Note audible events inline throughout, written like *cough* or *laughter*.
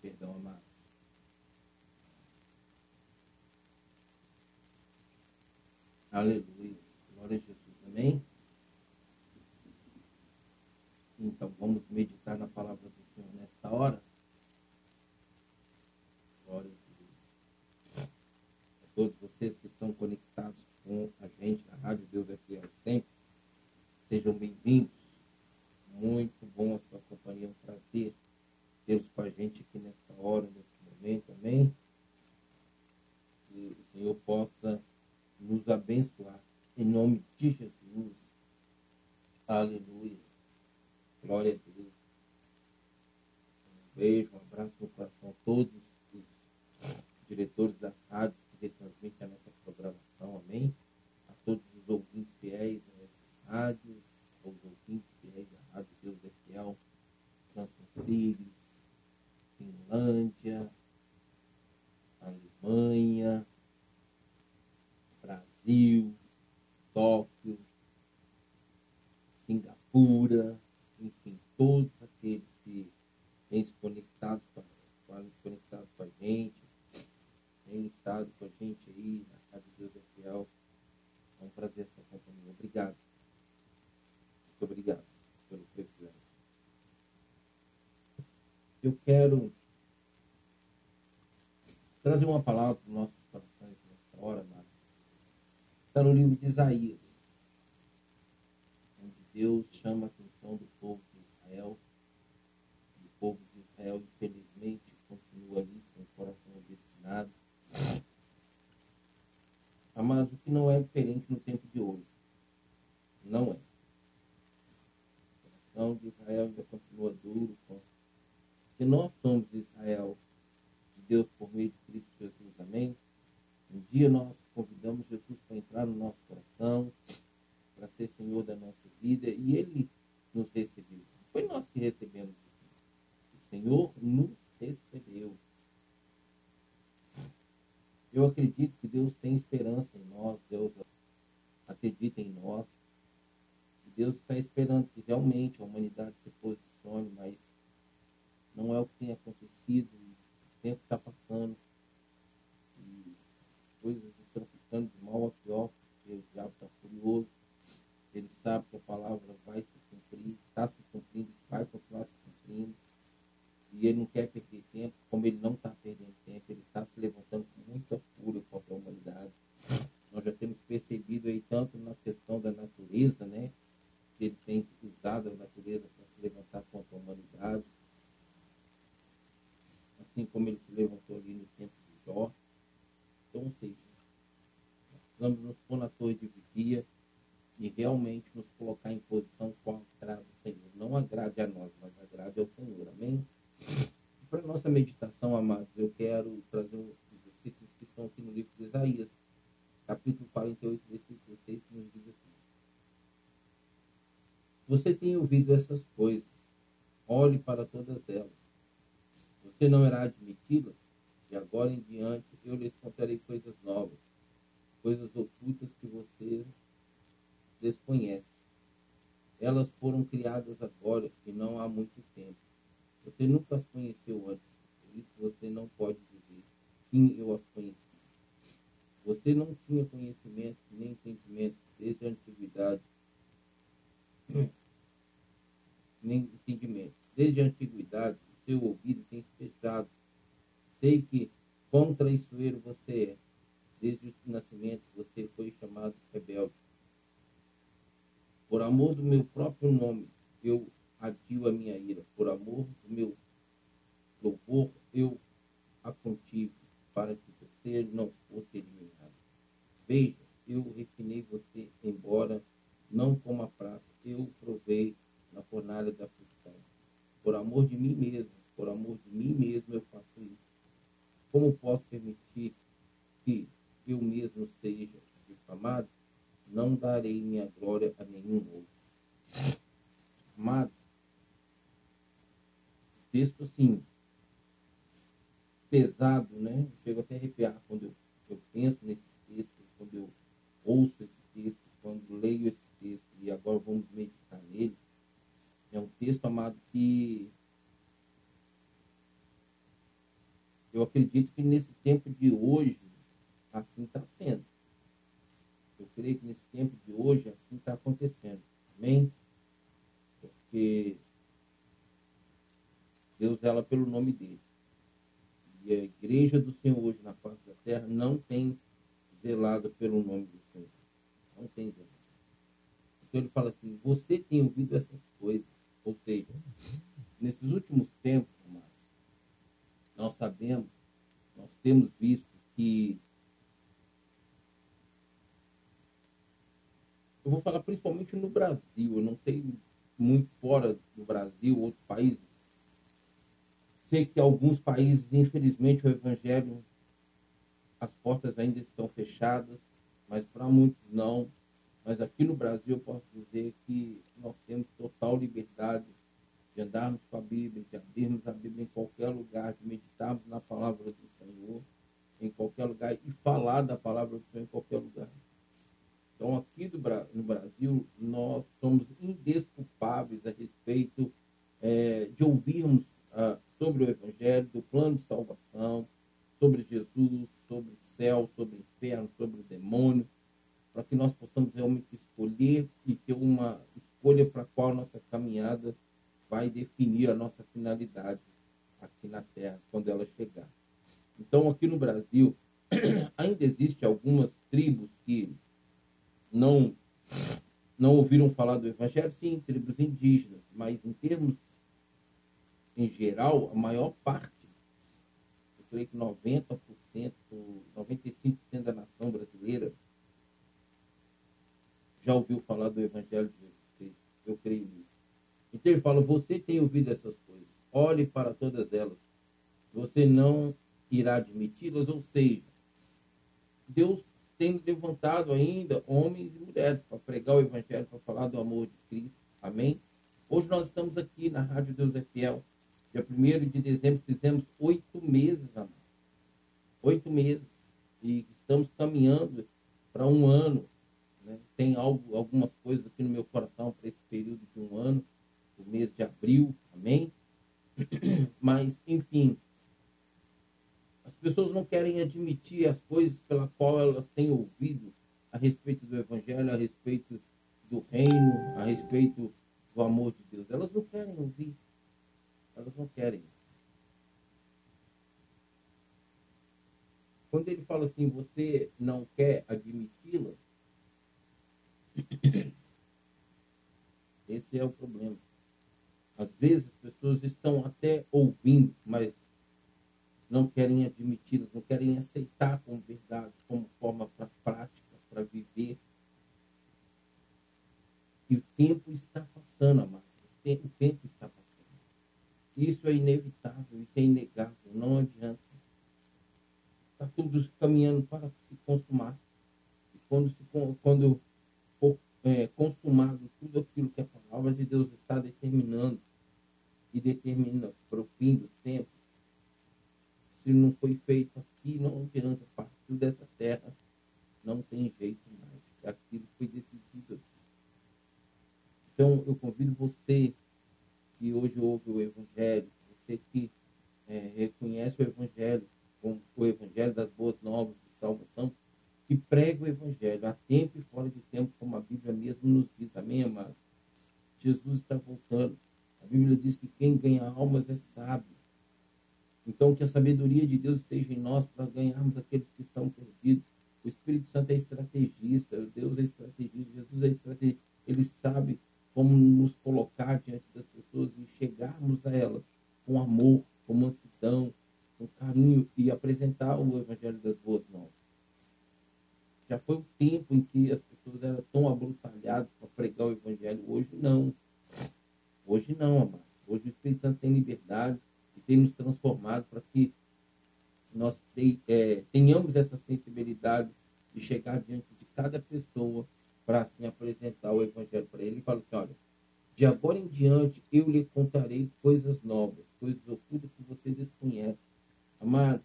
Perdão, amado. Aleluia. Glória a Jesus. Amém? Então, vamos meditar na palavra do Senhor nesta hora. Glória a Deus. A todos vocês que estão conectados com a gente na Rádio Deus é Fiel Sempre, sejam bem-vindos. Muito bom a sua companhia, é um prazer tê-los com a gente aqui nesta hora, nesse momento, amém? Que o Senhor possa nos abençoar. Em nome de Jesus. Aleluia. Glória a Deus. Um beijo, um abraço no coração a todos os diretores das rádios que retransmitem a nossa programação. Amém? A todos os ouvintes fiéis a essas rádios, aos ouvintes fiéis da Rádio Deus é Fiel, City, Finlândia, Alemanha, Brasil, Tóquio, Singapura, enfim, todos aqueles que têm se conectado com, conectado com a gente, têm estado com a gente aí na de Deus é Fiel. É um prazer estar companhia. Obrigado. Obrigado pelo privilégio. Eu quero trazer uma palavra para os nossos corações nessa hora, Está no livro de Isaías, onde Deus chama a atenção do povo de Israel. E o povo de Israel, infelizmente, continua ali com o coração destinado. Mas o que não é diferente no tempo de hoje. Não é. O coração de Israel ainda continua duro. Porque nós somos Israel de Deus por meio de Cristo Jesus. Amém? Um dia nós convidamos Jesus para entrar no nosso coração, para ser Senhor da nossa vida, e Ele nos recebeu. Foi nós que recebemos o Senhor nos recebeu. Eu acredito que Deus tem esperança em nós, Deus acredita em nós. E Deus está esperando que realmente a humanidade se posicione, mas não é o que tem acontecido, o tempo está passando coisas estão ficando de mal a pior, porque o diabo está furioso. Ele sabe que a palavra vai se cumprir, está se cumprindo, vai continuar se cumprindo. E ele não quer perder tempo, como ele não está perdendo tempo, ele está se levantando com muita fúria contra a humanidade. Nós já temos percebido aí tanto na questão da natureza, né? Ele tem usado a natureza para se levantar contra a humanidade. Assim como ele se levantou ali no tempo de Jó, então, ou seja, precisamos nos pôr na torre de vigia e realmente nos colocar em posição com agrada ao Senhor. Não agrade a nós, mas agrade ao Senhor. Amém? Para a nossa meditação, amados, eu quero trazer os versículos que estão aqui no livro de Isaías, capítulo 48, versículo 6, que nos diz assim. Você tem ouvido essas coisas, olhe para todas elas. Você não irá admiti-las? De agora em diante eu lhes contarei coisas novas, coisas ocultas que você desconhece. Elas foram criadas agora e não há muito tempo. Você nunca as conheceu antes, por isso você não pode dizer, sim, eu as conheci. Você não tinha conhecimento nem entendimento desde a antiguidade, nem entendimento. Desde a antiguidade, o seu ouvido tem fechado Sei que quão traiçoeiro você é. Desde o nascimento você foi chamado rebelde. Por amor do meu próprio nome, eu adio a minha ira. Por amor do meu louvor, eu a contive, para que você não fosse eliminado. Veja, eu refinei você, embora não como a prata, eu provei na fornalha da aflição. Por amor de mim mesmo, por amor de mim mesmo eu faço isso como posso permitir que eu mesmo seja difamado? Não darei minha glória a nenhum outro. Amado, texto assim, pesado, né? Chego até a arrepiar quando eu, eu penso nesse texto, quando eu ouço esse texto, quando leio esse texto, e agora vamos meditar nele. texto, amado, que eu acredito que nesse tempo de hoje, assim está sendo. Eu creio que nesse tempo de hoje, assim está acontecendo. Amém? Porque Deus zela pelo nome dele. E a igreja do Senhor hoje na face da terra não tem zelado pelo nome do Senhor. Não tem zelado. Então ele fala assim, você tem ouvido essas coisas. Ou seja, nesses últimos tempos, nós sabemos, nós temos visto que eu vou falar principalmente no Brasil, eu não sei muito fora do Brasil, outros países. Sei que alguns países, infelizmente, o evangelho, as portas ainda estão fechadas, mas para muitos não. Mas aqui no Brasil eu posso dizer que nós temos total liberdade de andarmos com a Bíblia, de abrirmos a Bíblia em qualquer lugar, de meditarmos na palavra do Senhor em qualquer lugar e falar da palavra do Senhor em qualquer lugar. Então, aqui do, no Brasil, nós somos indesculpáveis a respeito é, de ouvirmos ah, sobre o Evangelho, do plano de salvação, sobre Jesus, sobre o céu, sobre o inferno, sobre o demônio, para que nós possamos realmente escolher e ter uma escolha para a qual nossa caminhada vai definir a nossa finalidade aqui na Terra, quando ela chegar. Então, aqui no Brasil, ainda existe algumas tribos que não não ouviram falar do Evangelho, sim, tribos indígenas, mas em termos em geral, a maior parte, eu creio que 90%, 95% da nação brasileira já ouviu falar do Evangelho de Jesus Cristo. Eu creio nisso. Então ele fala: você tem ouvido essas coisas, olhe para todas elas. Você não irá admiti-las, ou seja, Deus tem levantado ainda homens e mulheres para pregar o Evangelho, para falar do amor de Cristo. Amém? Hoje nós estamos aqui na Rádio Deus é Fiel. Dia 1 de dezembro fizemos oito meses, amado. Oito meses. E estamos caminhando para um ano. Né? Tem algo, algumas coisas aqui no meu coração para esse período de um ano, o mês de abril. Amém? Mas, enfim, as pessoas não querem admitir as coisas pela qual elas têm ouvido a respeito do Evangelho, a respeito do reino, a respeito do amor de Deus. Elas não querem ouvir. Elas não querem. Quando ele fala assim, você não quer admiti-la, *clears throat* esse é o problema. Às vezes as pessoas estão até ouvindo, mas não querem admiti-las, não querem aceitar como verdade, como forma para prática, para viver. E o tempo está passando, amado. O tempo está passando. Isso é inevitável, isso é inegável, não adianta. Está tudo caminhando para se consumar. E quando, se, quando for é, consumado tudo aquilo que a palavra de Deus está determinando e determina para o fim dos tempos, se não foi feito aqui, não adianta. Partiu dessa terra, não tem jeito mais. Aquilo foi decidido aqui. Então, eu convido você que hoje ouve o Evangelho, você que é, reconhece o Evangelho como o Evangelho das boas novas de salvação, que prega o Evangelho a tempo e fora de tempo, como a Bíblia mesmo nos diz. Amém, amado? Jesus está voltando. A Bíblia diz que quem ganha almas é sábio. Então, que a sabedoria de Deus esteja em nós para ganharmos aqueles que estão perdidos. O Espírito Santo é estrategista, Deus é estrategista, Jesus é estrategista. Ele sabe como nos colocar diante das pessoas e chegarmos a elas com amor, com mansidão, com carinho e apresentar o Evangelho das Boas Novas. Já foi o tempo em que as pessoas eram tão abrutalhadas para pregar o Evangelho. Hoje não. Hoje não, amado. Hoje o Espírito Santo tem liberdade tem nos transformado para que nós é, tenhamos essa sensibilidade de chegar diante de cada pessoa para assim apresentar o evangelho para ele e falar assim, olha, de agora em diante eu lhe contarei coisas novas, coisas ocultas que você desconhece. Amados,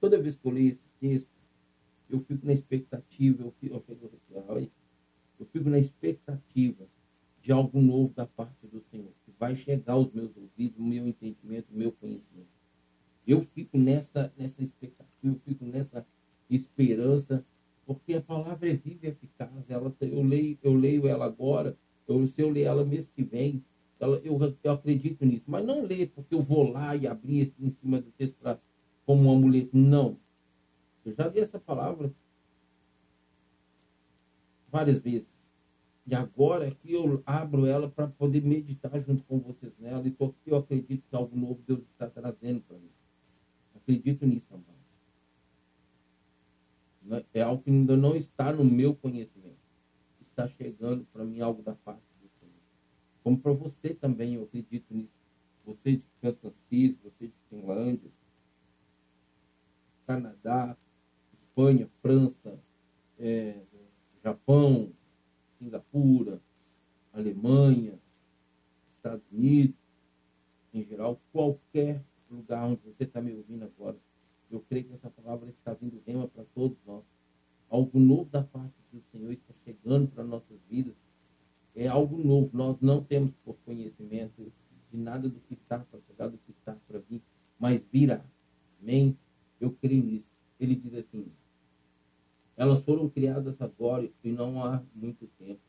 toda vez que eu leio esse texto, eu fico na expectativa, eu fico, eu fico na expectativa de algo novo da parte do Senhor, que vai chegar aos meus ouvidos, o meu entendimento, o meu conhecimento. Eu fico nessa, nessa expectativa, eu fico nessa esperança, porque a palavra é viva e eficaz. Ela, eu, leio, eu leio ela agora, eu, se eu ler ela mês que vem, eu, eu acredito nisso. Mas não ler porque eu vou lá e abrir em cima do texto pra, como um amuleto. Não. Eu já li essa palavra várias vezes. E agora é que eu abro ela para poder meditar junto com vocês nela. E porque eu acredito que algo novo Deus está trazendo para mim. Acredito nisso, amado. É algo que ainda não está no meu conhecimento. Está chegando para mim algo da parte. Como para você também, eu acredito nisso. Você de Kansas City, você de Finlândia, Canadá, Espanha, França, é, Japão, Singapura, Alemanha, Estados Unidos, em geral, qualquer lugar onde você está me ouvindo agora, eu creio que essa palavra está vindo rema para todos nós. Algo novo da parte do Senhor está chegando para nossas vidas. É algo novo. Nós não temos conhecimento de nada do que está para chegar, do que está para vir, mas virá. Amém? Eu creio nisso. Ele diz assim: elas foram criadas agora e não há muito tempo.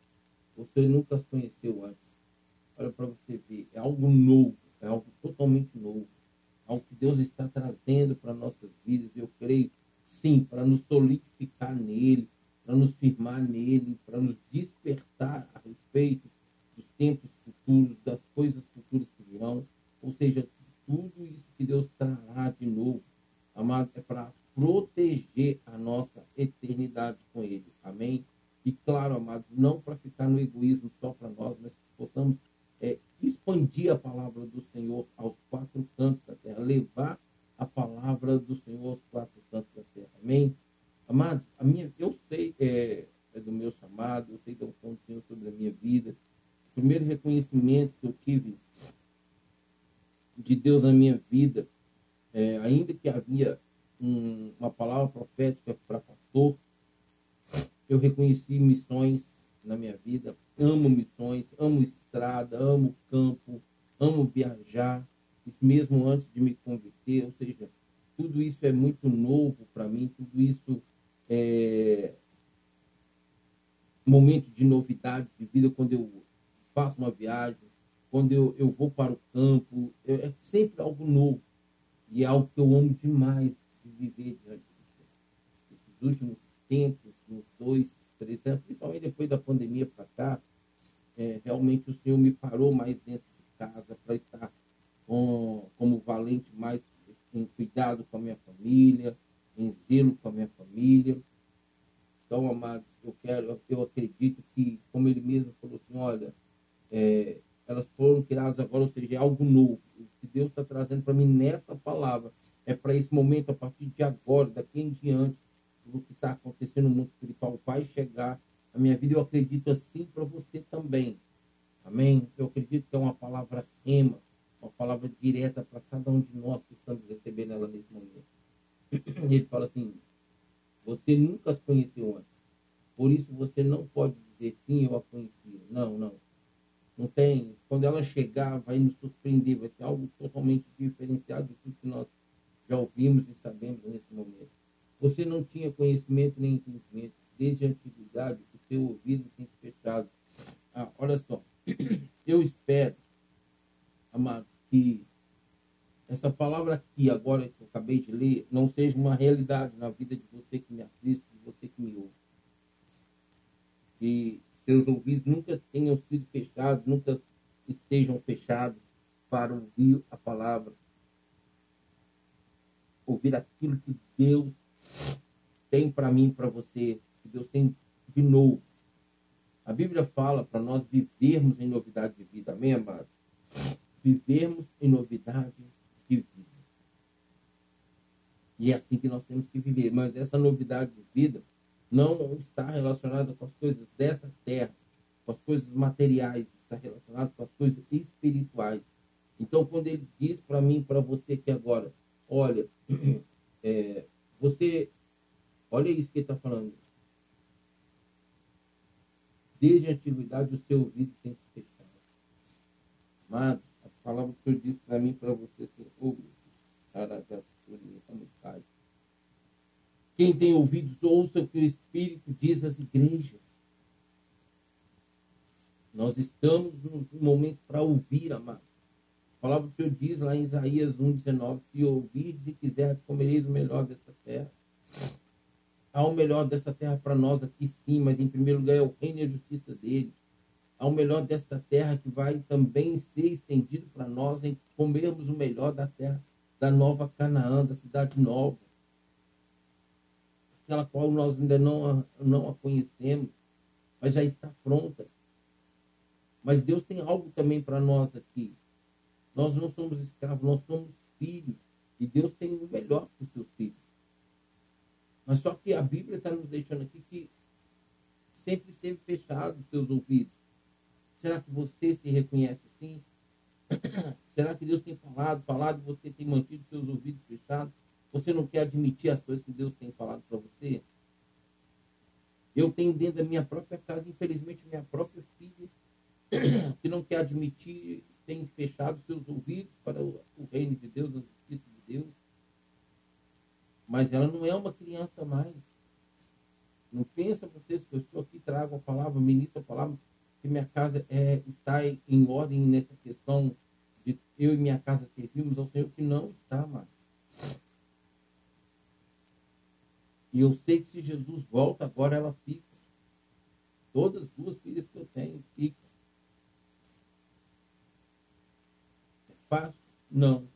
Você nunca as conheceu antes. Olha para você ver, é algo novo, é algo totalmente novo. Algo que Deus está trazendo para nossas vidas. Eu creio, sim, para nos solidificar nele, para nos firmar nele, para nos despertar a respeito dos tempos futuros, das coisas futuras que virão. Ou seja, tudo isso que Deus trará de novo, amado, é para proteger a nossa eternidade com Ele. Amém? E claro, amados, não para ficar no egoísmo só para nós, mas que possamos é, expandir a palavra do Senhor aos quatro cantos da terra, levar a palavra do Senhor aos quatro cantos da terra. Amém? Amados, a minha, eu sei é, é do meu chamado, eu sei da unção do Senhor sobre a minha vida. O primeiro reconhecimento que eu tive de Deus na minha vida, é, ainda que havia um, uma palavra profética para pastor. Eu reconheci missões na minha vida. Amo missões, amo estrada, amo campo, amo viajar. Isso mesmo antes de me converter. Ou seja, tudo isso é muito novo para mim. Tudo isso é momento de novidade de vida quando eu faço uma viagem, quando eu, eu vou para o campo. É sempre algo novo. E é algo que eu amo demais viver diante de últimos tempos, nos dois, três anos, principalmente depois da pandemia para cá, é, realmente o Senhor me parou mais dentro de casa para estar com, como valente mais em cuidado com a minha família, em zelo com a minha família. Então, amados, eu quero, eu acredito que, como ele mesmo falou assim, olha, é, elas foram criadas agora, ou seja, é algo novo. O que Deus está trazendo para mim nessa palavra é para esse momento, a partir de agora, daqui em diante, o que está acontecendo no mundo espiritual vai chegar na minha vida. Eu acredito assim para você também. Amém? Eu acredito que é uma palavra rema, uma palavra direta para cada um de nós que estamos recebendo ela nesse momento. *clears throat* Ele fala assim: você nunca as conheceu antes. Por isso você não pode dizer sim, eu a conheci. Não, não. Não tem. Quando ela chegar, vai nos surpreender, vai ser algo totalmente diferenciado tudo que nós já ouvimos e sabemos nesse momento. Você não tinha conhecimento nem entendimento. Desde a antiguidade, o seu ouvido tem se fechado. Ah, olha só, *clears throat* eu espero, amados, que essa palavra aqui, agora que eu acabei de ler, não seja uma realidade na vida de você que me assiste, de você que me ouve. Que seus ouvidos nunca tenham sido fechados, nunca estejam fechados para ouvir a palavra ouvir aquilo que Deus tem para mim, para você, que Deus tem de novo. A Bíblia fala para nós vivermos em novidade de vida, amém, amados? Vivermos em novidade de vida. E é assim que nós temos que viver. Mas essa novidade de vida não está relacionada com as coisas dessa terra, com as coisas materiais, está relacionada com as coisas espirituais. Então, quando ele diz para mim, para você que agora, olha, *clears throat* é, você, olha isso que ele está falando. Desde a antiguidade o seu ouvido tem se fechado. Amado, a palavra que eu disse para mim, para você, assim, oh, quem tem ouvidos, ouça o que o Espírito diz às igrejas. Nós estamos no momento para ouvir, amado. A palavra que eu diz lá em Isaías 1,19: Se ouvides e quiseres, comereis o melhor dessa terra. Há o melhor dessa terra para nós aqui sim, mas em primeiro lugar é o reino e a justiça dele. Há o melhor desta terra que vai também ser estendido para nós em comermos o melhor da terra da nova Canaã, da cidade nova aquela qual nós ainda não, não a conhecemos, mas já está pronta. Mas Deus tem algo também para nós aqui. Nós não somos escravos, nós somos filhos. E Deus tem o melhor para os seus filhos. Mas só que a Bíblia está nos deixando aqui que sempre esteve fechado os seus ouvidos. Será que você se reconhece assim? *coughs* Será que Deus tem falado, falado e você tem mantido seus ouvidos fechados? Você não quer admitir as coisas que Deus tem falado para você? Eu tenho dentro da minha própria casa, infelizmente, minha própria filha, *clears throat* que não quer admitir, tem fechado seus ouvidos para o, reino de Deus, a justiça de Deus. Mas ela não é uma criança mais. Não pensa vocês que eu estou aqui, trago a palavra, ministro a palavra, que minha casa é, está em ordem nessa questão de eu e minha casa servimos ao Senhor, que não está mais. E eu sei que se Jesus volta, agora ela fica. Todas as duas filhas que eu tenho ficam. É fácil? Não.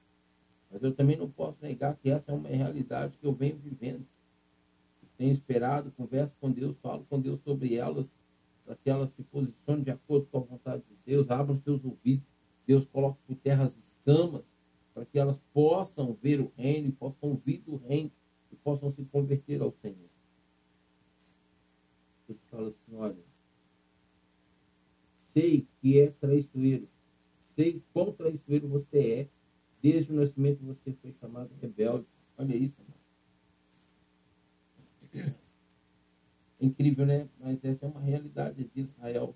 Mas eu também não posso negar que essa é uma realidade que eu venho vivendo. Tenho esperado, converso com Deus, falo com Deus sobre elas, para que elas se posicionem de acordo com a vontade de Deus, abram seus ouvidos. Deus coloque por terra as escamas, para que elas possam ver o reino, possam ouvir do reino e possam se converter ao Senhor. Ele fala assim, olha, sei que é traiçoeiro, sei quão traiçoeiro você é, desde o nascimento você foi chamado rebelde. Olha isso, É incrível, né? Mas essa é uma realidade de Israel.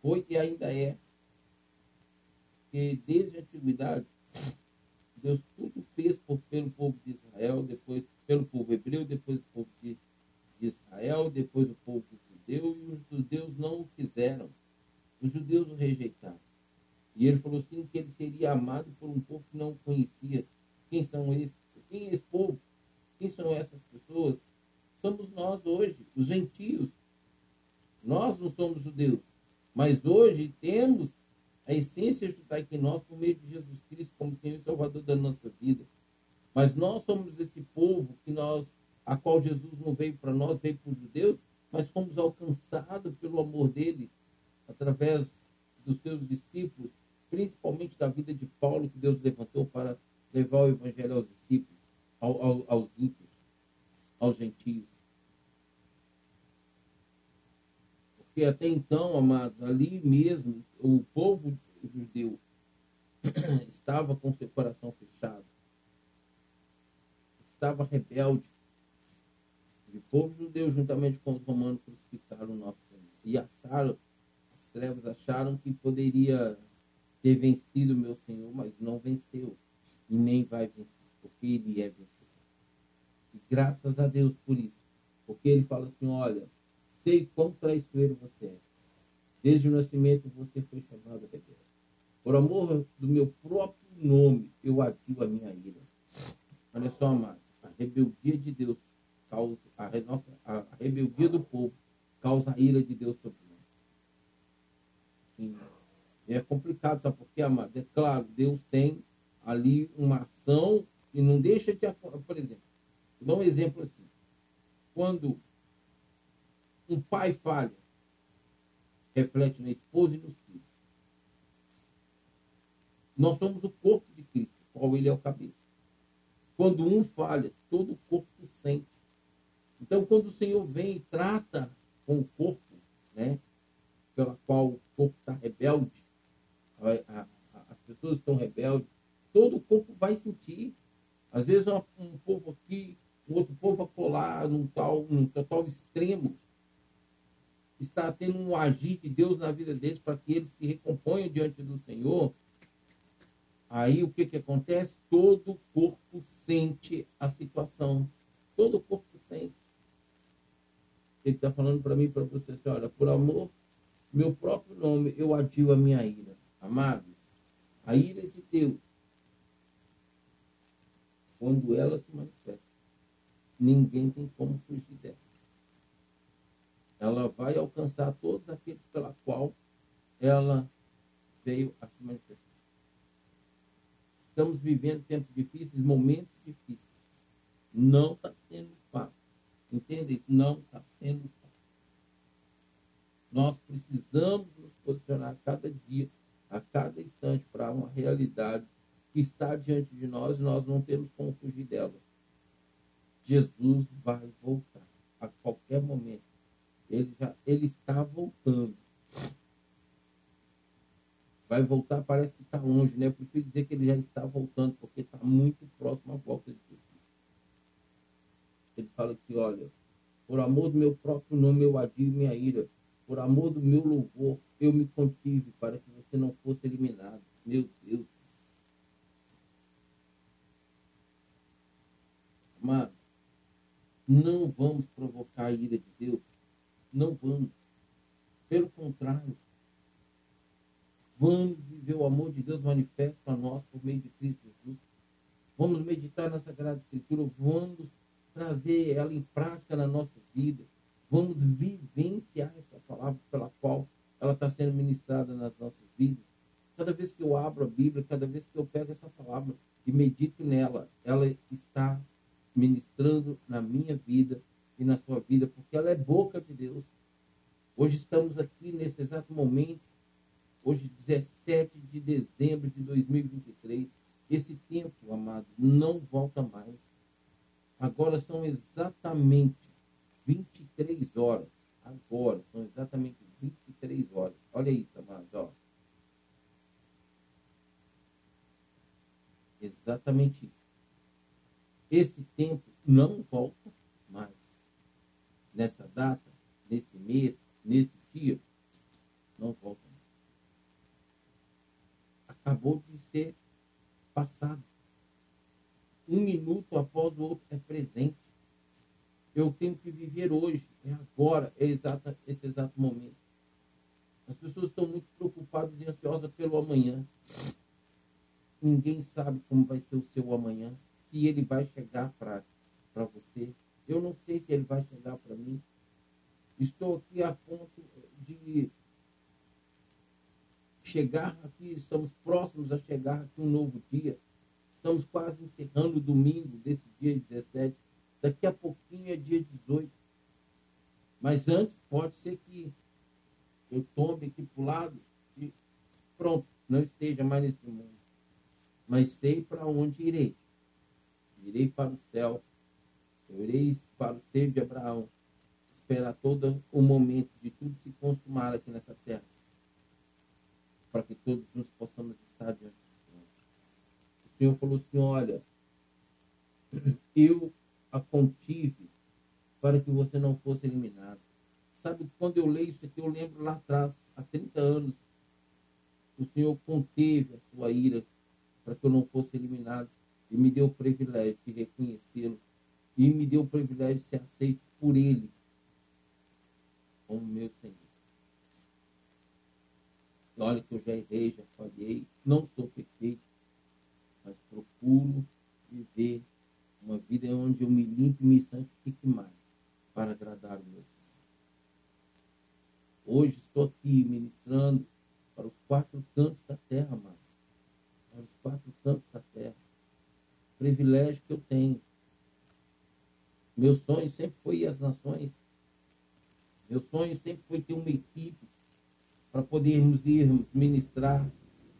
Foi e ainda é. Que desde a antiguidade Deus tudo fez por, pelo povo de Israel, depois pelo povo hebreu, depois o povo de, de Israel, depois o povo judeu, e os judeus não o quiseram. Os judeus o rejeitaram. E ele falou assim que ele seria amado por um povo que não o conhecia. Quem são esses? Quem é esse povo? Quem são essas pessoas? Somos nós hoje, os gentios. Nós não somos judeus. Mas hoje temos a essência judaica em nós por meio de Jesus Cristo como Senhor e Salvador da nossa vida. Mas nós somos esse povo que nós, a qual Jesus não veio para nós, veio para os judeus, mas fomos alcançados pelo amor dele através dos seus discípulos, principalmente da vida de Paulo que Deus levantou para levar o evangelho aos discípulos, ao, ao, aos ímpios, aos gentios. Porque até então, amados, ali mesmo, o povo judeu *clears throat* estava com seu coração fechado, estava rebelde. E o povo judeu, juntamente com os romanos, crucificaram o nosso Senhor. E acharam, as trevas acharam que poderia ter vencido o meu Senhor, mas não venceu. E nem vai vencer, porque ele é vencedor. E graças a Deus por isso. Porque ele fala assim: olha, sei quão traiçoeiro você é. Desde o nascimento você foi chamado rebelde. Por amor do meu próprio nome, eu adio a minha ira. Olha só, amado, a rebeldia de Deus causa, a, nossa, a rebeldia do povo causa a ira de Deus sobre nós. Sim. É complicado, sabe por quê, amado? É claro, Deus tem ali uma ação e não deixa de. Por exemplo, vou dar um exemplo assim. Quando um pai falha, reflete na esposa e nos filhos. Nós somos o corpo de Cristo, qual ele é o cabeça. Quando um falha, todo o corpo sente. Então, quando o Senhor vem e trata com o corpo, né, pela qual o corpo está rebelde, a, a, as pessoas estão rebeldes, todo o corpo vai sentir. Às vezes, um, povo aqui, um outro povo a num tal, num tal extremo está tendo um agir de Deus na vida deles para que eles se recomponham diante do Senhor, aí o que, que acontece? Todo o corpo sente a situação. Todo o corpo sente. Ele está falando para mim para você assim, olha, por amor, meu próprio nome, eu adio a minha ira. Amados, a ira de Deus, quando ela se manifesta, ninguém tem como fugir dela. Ela vai alcançar todos aqueles pela qual ela veio a se manifestar. Estamos vivendo tempos difíceis, momentos difíceis. Não está sendo fácil. Entenda isso? Não está sendo fácil. Nós precisamos nos posicionar a cada dia, a cada instante, para uma realidade que está diante de nós e nós não temos como fugir dela. Jesus vai voltar a qualquer momento. Ele, já, ele está voltando. Vai voltar, parece que está longe, né? Eu prefiro dizer que ele já está voltando, porque está muito próximo à volta de Jesus. Ele fala aqui, olha, por amor do meu próprio nome eu adio minha ira. Por amor do meu louvor eu me contive para que você não fosse eliminado. Meu Deus. Amado, não vamos provocar a ira de Deus. Não vamos. Pelo contrário, vamos viver o amor de Deus manifesto a nós por meio de Cristo Jesus. Vamos meditar na Sagrada Escritura, vamos trazer ela em prática na nossa vida. Vamos vivenciar essa palavra pela qual ela está sendo ministrada nas nossas vidas. Cada vez que eu abro a Bíblia, cada vez que eu pego essa palavra e medito nela, ela está ministrando na minha vida e na sua vida, porque ela é boca de Deus. Hoje estamos aqui nesse exato momento, hoje 17 de dezembro de 2023. Esse tempo, amado, não volta mais. Agora são exatamente 23 horas. Agora são exatamente 23 horas. Olha isso, amado, ó. Exatamente isso. Esse tempo não volta. Nessa data, nesse mês, nesse dia, não volta mais. Acabou de ser passado. Um minuto após o outro é presente. Eu tenho que viver hoje, é agora, é exata, esse exato momento. As pessoas estão muito preocupadas e ansiosas pelo amanhã. Ninguém sabe como vai ser o seu amanhã se ele vai chegar para você. Eu não sei se ele vai chegar para mim. Estou aqui a ponto de chegar aqui, estamos próximos a chegar aqui um novo dia. Estamos quase encerrando o domingo desse dia 17. Daqui a pouquinho é dia 18. Mas antes pode ser que eu tombe aqui para o lado e pronto, não esteja mais nesse mundo. Mas sei para onde irei irei para o céu, eu irei para o seio de Abraão, esperar todo o momento de tudo se consumar aqui nessa terra, para que todos nós possamos estar diante do Senhor. O Senhor falou assim: olha, eu a contive para que você não fosse eliminado. Sabe, quando eu leio isso aqui, eu lembro lá atrás, há 30 anos, o Senhor conteve a sua ira para que eu não fosse eliminado e me deu o privilégio de reconhecê-lo e me deu o privilégio de ser aceito por ele como meu Senhor. E olha que eu já errei, já falhei, não sou perfeito, mas procuro viver uma vida onde eu me limpe e me santifique mais para agradar o meu Senhor. Hoje estou aqui ministrando para os quatro cantos da terra, mano. Para os quatro cantos da terra privilégio que eu tenho. Meu sonho sempre foi ir às nações. Meu sonho sempre foi ter uma equipe para podermos irmos ministrar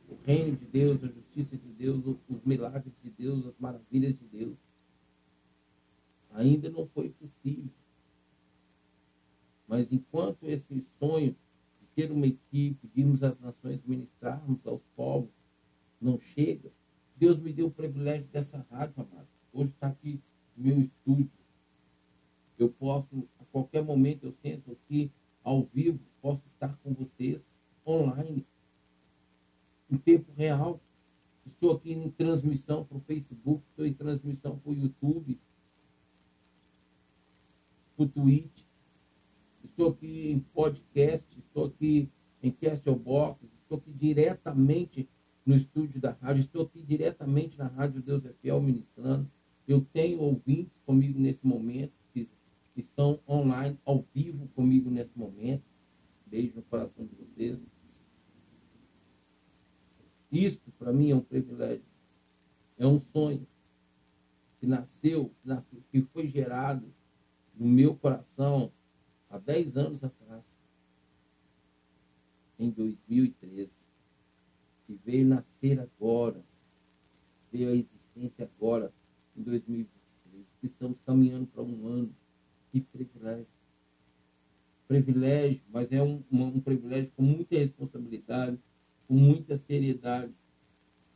o reino de Deus, a justiça de Deus, os milagres de Deus, as maravilhas de Deus. Ainda não foi possível. Mas enquanto esse sonho de ter uma equipe, de irmos às nações ministrarmos aos povos, não chega, Deus me deu o privilégio dessa rádio, amado. Hoje está aqui meu estúdio. Eu posso, a qualquer momento, eu sento aqui ao vivo, posso estar com vocês online, em tempo real. Estou aqui em transmissão para o Facebook, estou em transmissão para o YouTube, para o Twitch, estou aqui em podcast, estou aqui em Castlebox, estou aqui diretamente no estúdio da rádio, estou aqui diretamente na Rádio Deus é Fiel ministrando. Eu tenho ouvintes comigo nesse momento, que estão online, ao vivo comigo nesse momento. Beijo no coração de vocês. Isto, para mim, é um privilégio. É um sonho que nasceu, que, nasceu, que foi gerado no meu coração há 10 anos atrás, em 2013, que veio nascer agora, veio a existência agora, em 2023. Estamos caminhando para um ano. Que privilégio. Privilégio, mas é um, um privilégio com muita responsabilidade, com muita seriedade.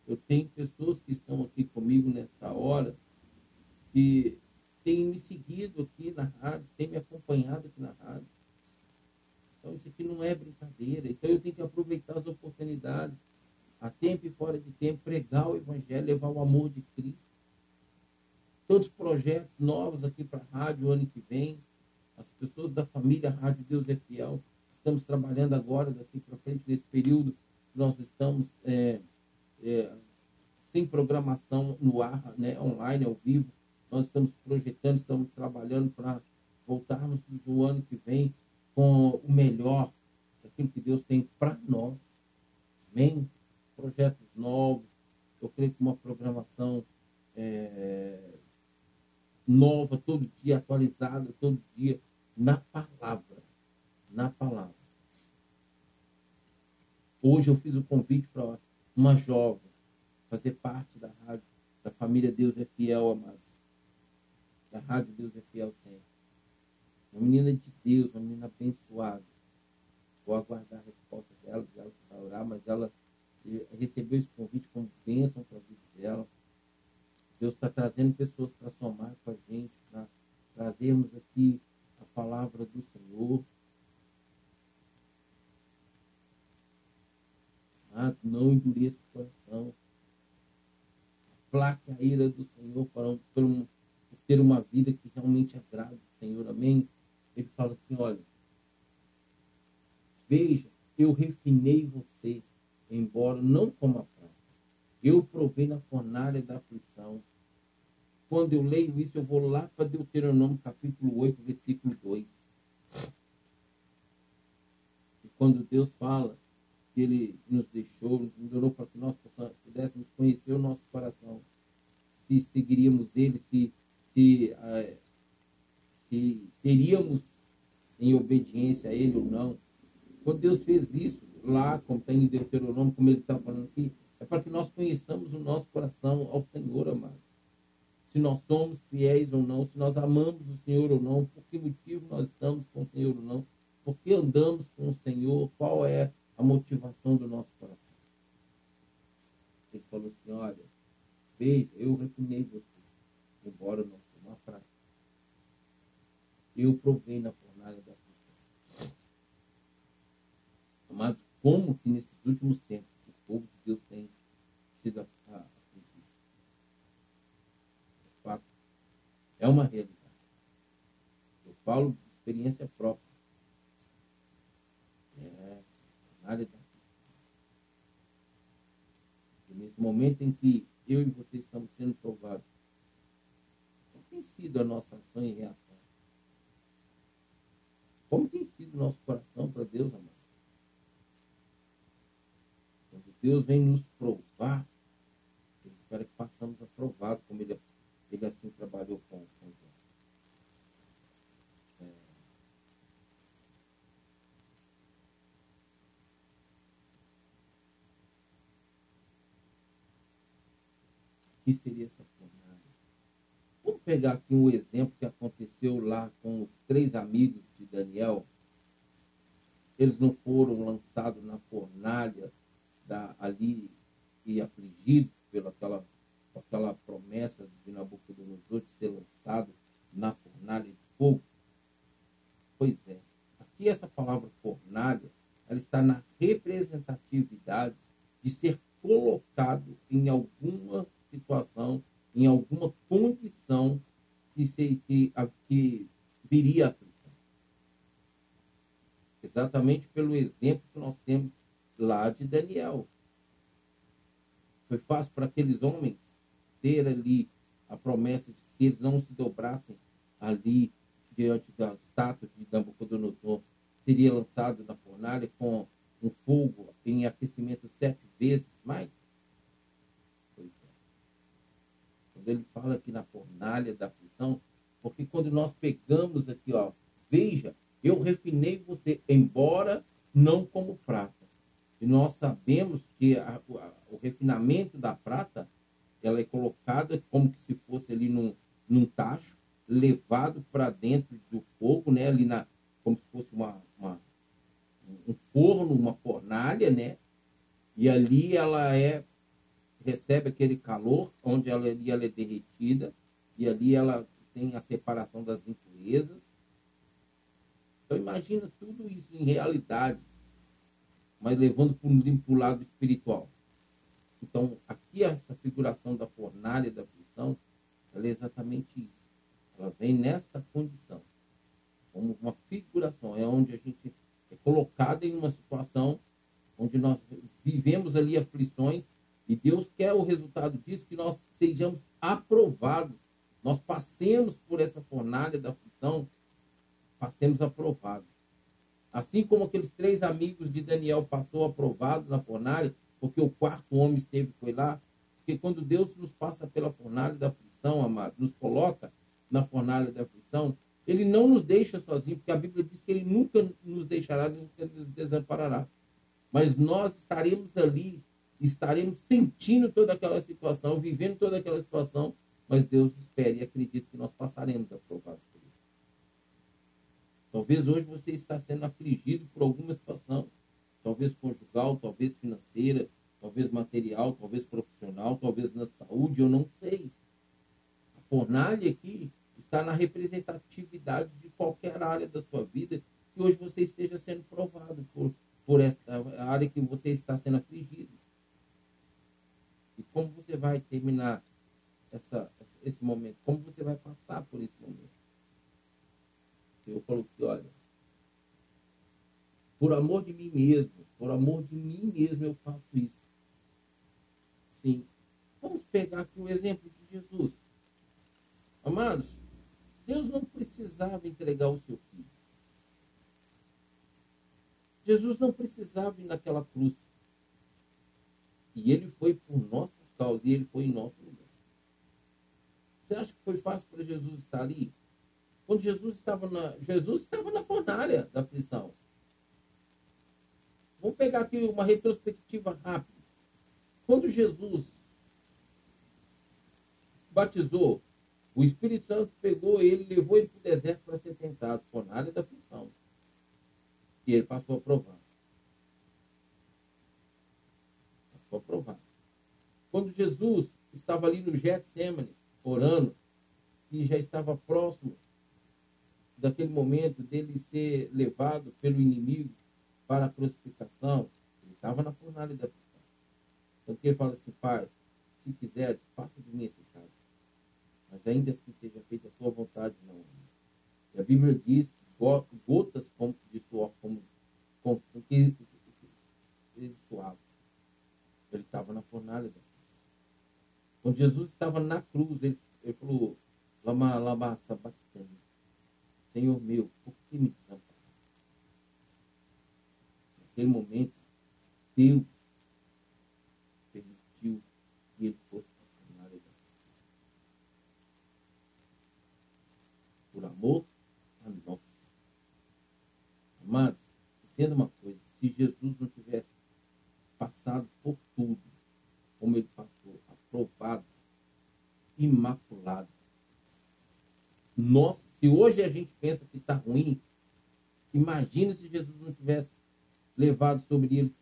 Eu tenho pessoas que estão aqui comigo nesta hora que têm me seguido aqui na rádio, têm me acompanhado aqui na rádio. Então isso aqui não é brincadeira. Então eu tenho que aproveitar as oportunidades, a tempo e fora de tempo, pregar o evangelho, levar o amor de Cristo. Todos os projetos novos aqui para a rádio ano que vem. As pessoas da família Rádio Deus é Fiel. Estamos trabalhando agora, daqui para frente, nesse período nós estamos é, é, sem programação no ar, né, online, ao vivo. Nós estamos projetando, estamos trabalhando para voltarmos no ano que vem com o melhor daquilo que Deus tem para nós. Amém? Projetos novos, eu creio que uma programação é, nova, todo dia, atualizada, todo dia, na palavra. Na palavra. Hoje eu fiz o convite para uma jovem fazer parte da rádio, da família Deus é Fiel, amados. Da rádio Deus é Fiel sempre. Uma menina de Deus, uma menina abençoada. Vou aguardar a resposta dela, ela vai orar, mas ela eh, recebeu esse convite como bênção para a vida dela. Deus está trazendo pessoas para somar com a gente, para trazermos aqui a palavra do Senhor. Mas não endureça o coração. Aplaque a ira do Senhor para um, para um, ter uma vida que realmente agrada o Senhor. Amém? Ele fala assim: olha, veja, eu refinei você, embora não como a prata. Eu provei na fornalha da aflição. Quando eu leio isso, eu vou lá para Deuteronômio capítulo 8, versículo 2. E quando Deus fala que Ele nos deixou, nos melhorou para que nós pudéssemos conhecer o nosso coração, se seguiríamos Ele, se, se, uh, se teríamos em obediência a Ele ou não. Quando Deus fez isso, lá, como tem em Deuteronômio, como Ele está falando aqui, é para que nós conheçamos o nosso coração ao Senhor, amado se nós somos fiéis ou não, se nós amamos o Senhor ou não, por que motivo nós estamos com o Senhor ou não, por que andamos com o Senhor, qual é a motivação do nosso coração. Ele falou assim, olha, veja, eu refinei você, embora não seja uma prática. Eu provei na fornalha da aflição. Amados, como que nesses últimos tempos povo de Deus tem sido É uma realidade. Eu falo de experiência própria. É, nada da E nesse momento em que eu e você estamos sendo provados, qual tem sido a nossa ação e reação? Como tem sido o nosso coração para Deus, amado? Quando Deus vem nos provar, Ele espera que passamos aprovados, como Ele ele assim trabalhou com, com João. É... O que seria essa fornalha? Vamos pegar aqui um exemplo que aconteceu lá com os três amigos de Daniel. Eles não foram lançados na fornalha está ali e afligido pela aquela, aquela promessa de Nabucodonosor de ser lançado na fornalha de fogo? Pois é, aqui essa palavra fornalha, ela está na representatividade de ser colocado em alguma situação, em alguma condição que, se, que, que viria a Exatamente pelo exemplo que nós temos lá de Daniel. Foi fácil para aqueles homens ter ali a promessa de que eles não se dobrassem ali diante da estátua de Nabucodonosor, seria lançado na fornalha com um fogo em aquecimento sete vezes mais? Pois é. Quando ele fala aqui na fornalha da aflição, porque quando nós pegamos aqui, ó, veja, eu refinei você, embora não como prata. E nós sabemos que a, a, o refinamento da prata, ela é colocada como que se fosse ali num, num tacho, levado para dentro do fogo, né? Ali na, como se fosse uma, uma, um forno, uma fornalha, né? E ali ela é recebe aquele calor, onde ela, ali ela é derretida, e ali ela tem a separação das impurezas. Então imagina tudo isso em realidade, mas levando para o lado espiritual. Então, aqui essa figuração da fornalha da aflição, ela é exatamente isso. Ela vem nesta condição, como uma figuração, é onde a gente é colocado em uma situação onde nós vivemos ali aflições e Deus quer o resultado disso, que nós sejamos aprovados, nós passemos por essa fornalha da aflição, passemos aprovados. Assim como aqueles três amigos de Daniel passou aprovado na fornalha, porque o quarto homem esteve foi lá, porque quando Deus nos passa pela fornalha da aflição, amado, nos coloca na fornalha da aflição, ele não nos deixa sozinhos, porque a Bíblia diz que ele nunca nos deixará, nunca nos desamparará. Mas nós estaremos ali, estaremos sentindo toda aquela situação, vivendo toda aquela situação, mas Deus espera e acredita que nós passaremos isso. Talvez hoje você está sendo afligido por alguma situação, talvez conjugal, talvez financeira, talvez material, talvez profissional, talvez na saúde, eu não sei. A fornalha aqui está na representatividade de qualquer área da sua vida que hoje você esteja sendo provado por, por essa área que você está sendo afligido. E como você vai terminar essa, esse momento? Como você vai passar por esse momento? Eu falo que, olha, por amor de mim mesmo, por amor de mim mesmo eu faço isso. Sim. Vamos pegar aqui o exemplo de Jesus. Amados, Deus não precisava entregar o seu filho. Jesus não precisava ir naquela cruz. E ele foi por nossa causa, e ele foi em nosso lugar. Você acha que foi fácil para Jesus estar ali? Quando Jesus estava na. Jesus estava na fornalha da prisão. Vamos pegar aqui uma retrospectiva rápida. Quando Jesus batizou o Espírito Santo pegou ele levou ele para o deserto para ser tentado, fornalha da aflição. E ele passou a provar. Passou a provar. Quando Jesus estava ali no Getsemane, orando, e já estava próximo daquele momento dele ser levado pelo inimigo para a crucificação, ele estava na fornalha da aflição. Então ele fala assim, pai, se quiser, passa de mim esse caso mas ainda assim seja feita a sua vontade, não. E a Bíblia diz gotas como de suor, como, como que, ele suava. Ele estava na fornalha da Quando Jesus estava na cruz, ele, ele falou, lama, lama, sabatani. Senhor meu, por que me desamparaste? Naquele momento, Deus permitiu que ele fosse por amor a nós. Amados, entenda uma coisa: se Jesus não tivesse passado por tudo, como ele passou, aprovado, imaculado, nós, se hoje a gente pensa que está ruim, imagine se Jesus não tivesse sobre ele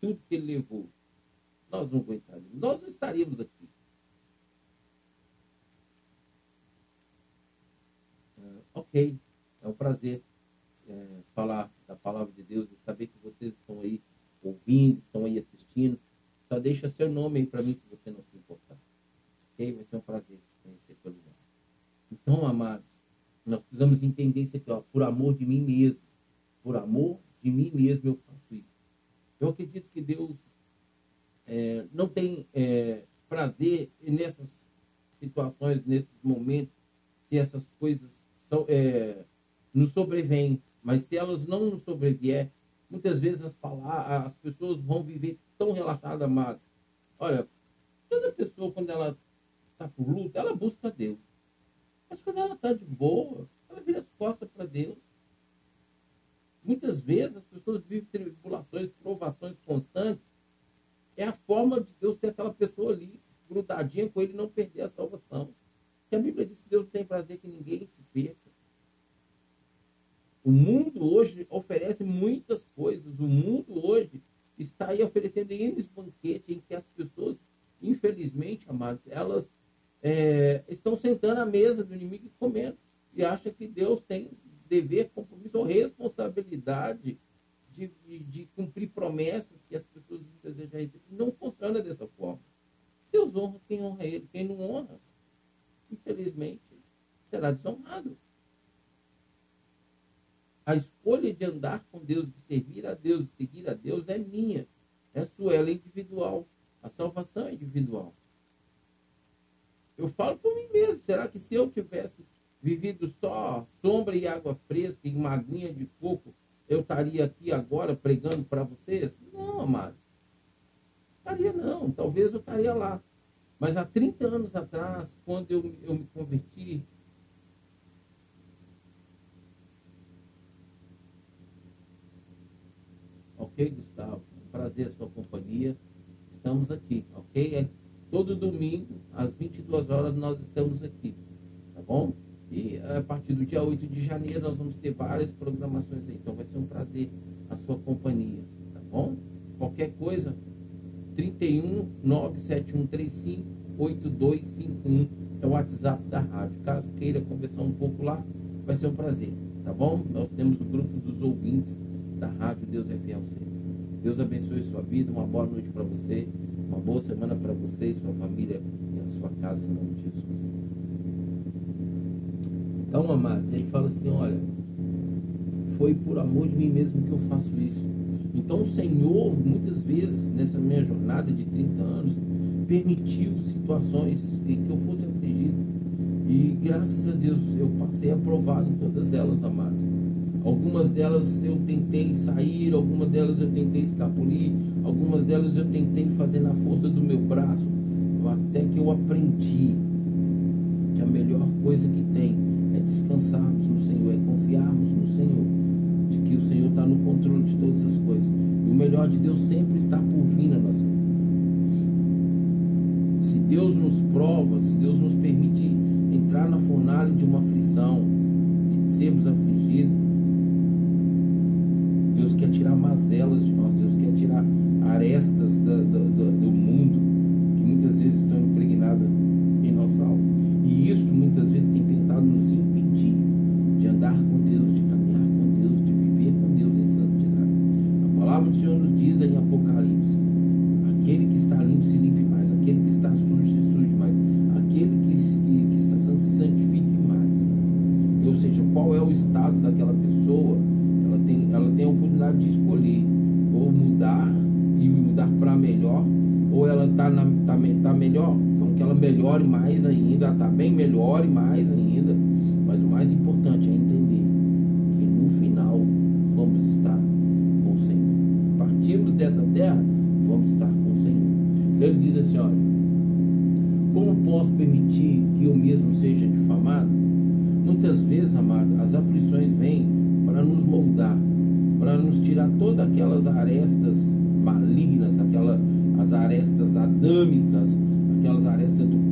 aí oferecendo eles banquete em que as pessoas, infelizmente, amados, elas é, estão sentando à mesa do inimigo e comendo. E acha que Deus tem dever, compromisso ou responsabilidade você, sua família e a sua casa em nome de Jesus. Então, amados, ele fala assim: olha, foi por amor de mim mesmo que eu faço isso. Então, o Senhor, muitas vezes, nessa minha jornada de 30 anos, permitiu situações em que eu fosse afligido. E graças a Deus eu passei aprovado em todas elas, amados. Algumas delas eu tentei sair, algumas delas eu tentei escapulir, Algumas delas eu tentei fazer na força do meu braço, até que eu aprendi que a melhor coisa que tem é descansarmos no Senhor, é confiarmos no Senhor, de que o Senhor está no controle de todas as coisas. E o melhor de Deus sempre está por vir na nossa vida. Se Deus nos prova, se Deus nos permite entrar na fornalha de uma aflição, de sermos afligidos, E mais ainda. Mas o mais importante é entender que no final vamos estar com o Senhor. Partimos dessa terra, vamos estar com o então, Senhor. Ele diz assim: olha, como posso permitir que eu mesmo seja difamado? Muitas vezes, amado, as aflições vêm para nos moldar, para nos tirar todas aquelas arestas malignas, aquela, as arestas adâmicas, aquelas arestas do